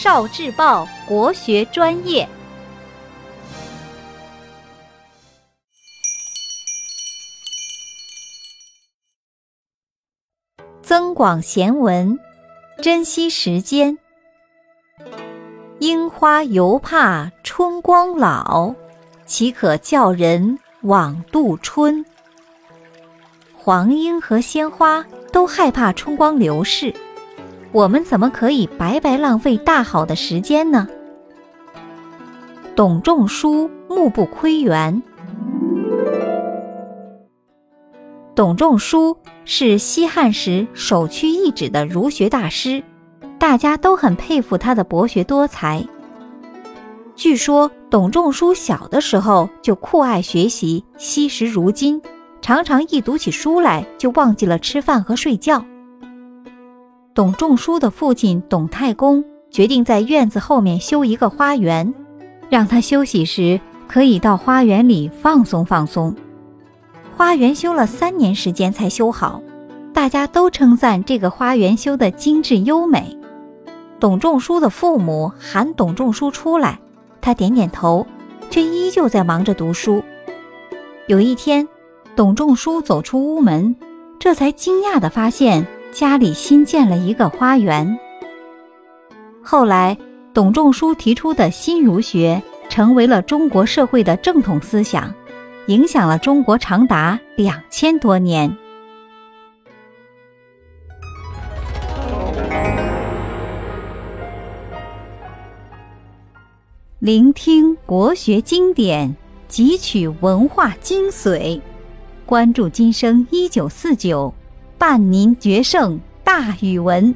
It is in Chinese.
少智报国学专业，增广贤文，珍惜时间。樱花犹怕春光老，岂可叫人枉度春？黄莺和鲜花都害怕春光流逝。我们怎么可以白白浪费大好的时间呢？董仲舒目不窥园。董仲舒是西汉时首屈一指的儒学大师，大家都很佩服他的博学多才。据说董仲舒小的时候就酷爱学习，惜时如金，常常一读起书来就忘记了吃饭和睡觉。董仲舒的父亲董太公决定在院子后面修一个花园，让他休息时可以到花园里放松放松。花园修了三年时间才修好，大家都称赞这个花园修得精致优美。董仲舒的父母喊董仲舒出来，他点点头，却依旧在忙着读书。有一天，董仲舒走出屋门，这才惊讶地发现。家里新建了一个花园。后来，董仲舒提出的新儒学成为了中国社会的正统思想，影响了中国长达两千多年。聆听国学经典，汲取文化精髓，关注今生一九四九。伴您决胜大语文。